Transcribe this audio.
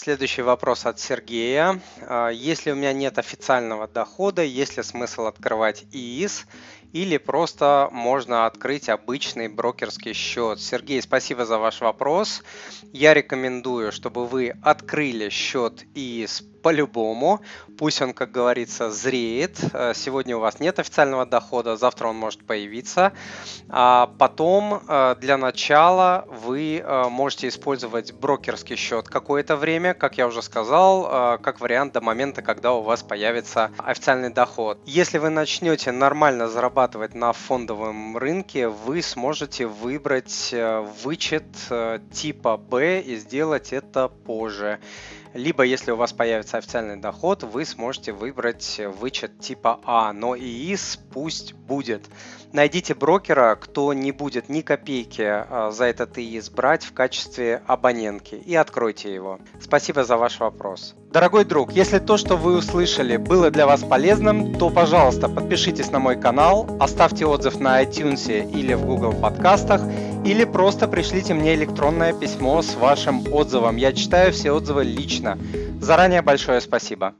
Следующий вопрос от Сергея. А, если у меня нет официального дохода, есть ли смысл открывать ИИС или просто можно открыть обычный брокерский счет? Сергей, спасибо за ваш вопрос. Я рекомендую, чтобы вы открыли счет ИИС по-любому. Пусть он, как говорится, зреет. Э, сегодня у вас нет официального дохода, завтра он может появиться. А потом э, для начала вы можете использовать брокерский счет какое-то время, как я уже сказал, как вариант до момента, когда у вас появится официальный доход. Если вы начнете нормально зарабатывать на фондовом рынке, вы сможете выбрать вычет типа B и сделать это позже. Либо, если у вас появится официальный доход, вы сможете выбрать вычет типа А, но ИИС пусть будет. Найдите брокера, кто не будет ни копейки а, за этот ИИС брать в качестве абонентки и откройте его. Спасибо за ваш вопрос. Дорогой друг, если то, что вы услышали, было для вас полезным, то, пожалуйста, подпишитесь на мой канал, оставьте отзыв на iTunes или в Google подкастах, или просто пришлите мне электронное письмо с вашим отзывом. Я читаю все отзывы лично. Заранее большое спасибо.